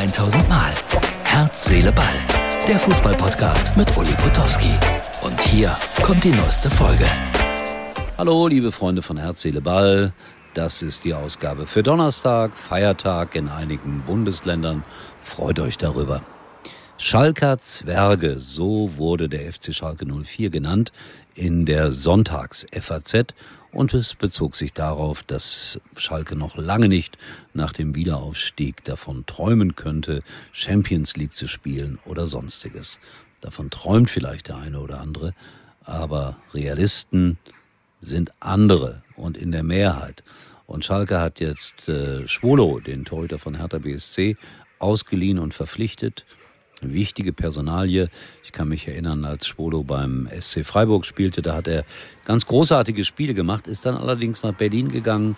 1000 Mal. Herz, Seele, Ball. Der Fußballpodcast mit Uli Potowski. Und hier kommt die neueste Folge. Hallo, liebe Freunde von Herz, Seele, Ball. Das ist die Ausgabe für Donnerstag, Feiertag in einigen Bundesländern. Freut euch darüber. Schalker Zwerge, so wurde der FC Schalke 04 genannt in der Sonntags-FAZ und es bezog sich darauf, dass Schalke noch lange nicht nach dem Wiederaufstieg davon träumen könnte, Champions League zu spielen oder sonstiges. Davon träumt vielleicht der eine oder andere, aber Realisten sind andere und in der Mehrheit. Und Schalke hat jetzt äh, Schwolo, den Torhüter von Hertha BSC, ausgeliehen und verpflichtet wichtige Personalie. Ich kann mich erinnern, als Schwolo beim SC Freiburg spielte, da hat er ganz großartige Spiele gemacht, ist dann allerdings nach Berlin gegangen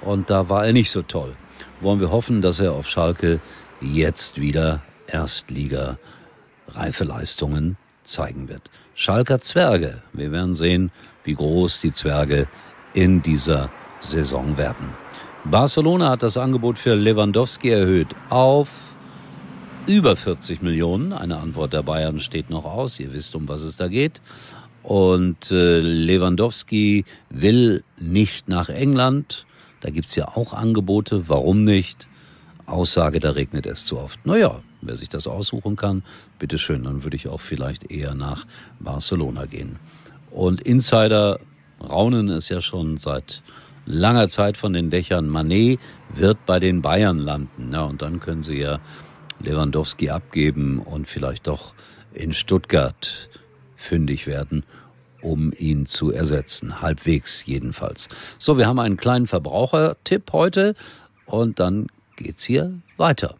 und da war er nicht so toll. Wollen wir hoffen, dass er auf Schalke jetzt wieder Erstliga reife Leistungen zeigen wird. Schalker Zwerge. Wir werden sehen, wie groß die Zwerge in dieser Saison werden. Barcelona hat das Angebot für Lewandowski erhöht auf über 40 Millionen. Eine Antwort der Bayern steht noch aus. Ihr wisst, um was es da geht. Und äh, Lewandowski will nicht nach England. Da gibt's ja auch Angebote. Warum nicht? Aussage, da regnet es zu oft. Naja, wer sich das aussuchen kann, bitteschön, dann würde ich auch vielleicht eher nach Barcelona gehen. Und Insider raunen es ja schon seit langer Zeit von den Dächern. Manet wird bei den Bayern landen. Ja, und dann können sie ja Lewandowski abgeben und vielleicht doch in Stuttgart fündig werden, um ihn zu ersetzen. Halbwegs jedenfalls. So, wir haben einen kleinen Verbrauchertipp heute und dann geht's hier weiter.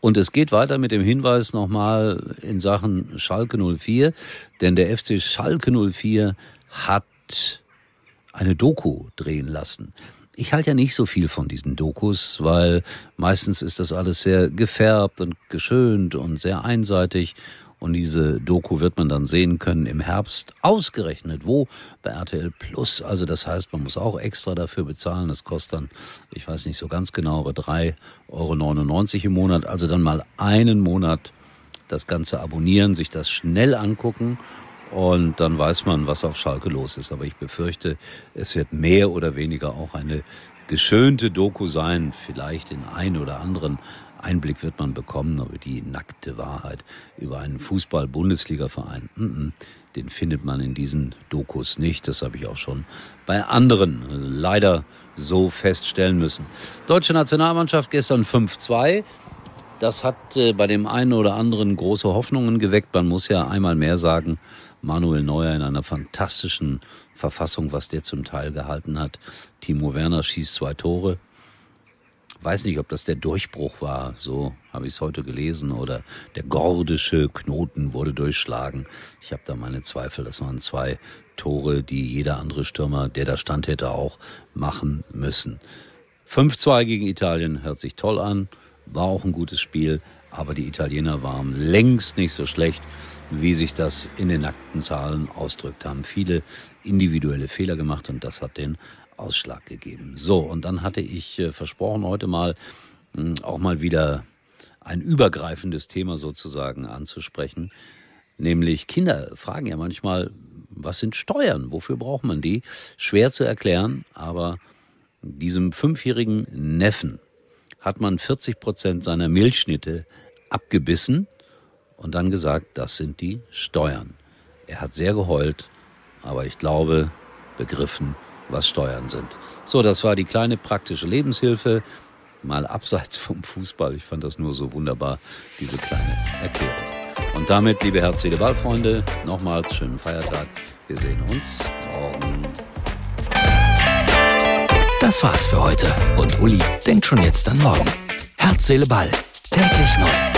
Und es geht weiter mit dem Hinweis nochmal in Sachen Schalke 04, denn der FC Schalke 04 hat eine Doku drehen lassen. Ich halte ja nicht so viel von diesen Dokus, weil meistens ist das alles sehr gefärbt und geschönt und sehr einseitig und diese Doku wird man dann sehen können im Herbst. Ausgerechnet wo? Bei RTL Plus. Also das heißt, man muss auch extra dafür bezahlen. Das kostet dann, ich weiß nicht so ganz genau, aber 3,99 Euro im Monat. Also dann mal einen Monat das Ganze abonnieren, sich das schnell angucken und dann weiß man, was auf Schalke los ist. Aber ich befürchte, es wird mehr oder weniger auch eine geschönte Doku sein, vielleicht in ein oder anderen Einblick wird man bekommen, aber die nackte Wahrheit über einen Fußball-Bundesliga-Verein, den findet man in diesen Dokus nicht. Das habe ich auch schon bei anderen leider so feststellen müssen. Deutsche Nationalmannschaft gestern 5-2. Das hat äh, bei dem einen oder anderen große Hoffnungen geweckt. Man muss ja einmal mehr sagen, Manuel Neuer in einer fantastischen Verfassung, was der zum Teil gehalten hat. Timo Werner schießt zwei Tore weiß nicht, ob das der Durchbruch war, so habe ich es heute gelesen, oder der gordische Knoten wurde durchschlagen. Ich habe da meine Zweifel. Das waren zwei Tore, die jeder andere Stürmer, der da stand, hätte auch machen müssen. 5-2 gegen Italien hört sich toll an, war auch ein gutes Spiel, aber die Italiener waren längst nicht so schlecht, wie sich das in den nackten Zahlen ausdrückt haben. Viele individuelle Fehler gemacht und das hat den Ausschlag gegeben. So, und dann hatte ich äh, versprochen, heute mal hm, auch mal wieder ein übergreifendes Thema sozusagen anzusprechen. Nämlich Kinder fragen ja manchmal, was sind Steuern? Wofür braucht man die? Schwer zu erklären, aber diesem fünfjährigen Neffen hat man 40 Prozent seiner Milchschnitte abgebissen und dann gesagt, das sind die Steuern. Er hat sehr geheult, aber ich glaube, begriffen, was Steuern sind. So, das war die kleine praktische Lebenshilfe, mal abseits vom Fußball. Ich fand das nur so wunderbar, diese kleine Erklärung. Und damit, liebe herzliche Ballfreunde, nochmals schönen Feiertag. Wir sehen uns morgen. Das war's für heute und Uli denkt schon jetzt an morgen. Herz, Seele, Ball. Täglich neu.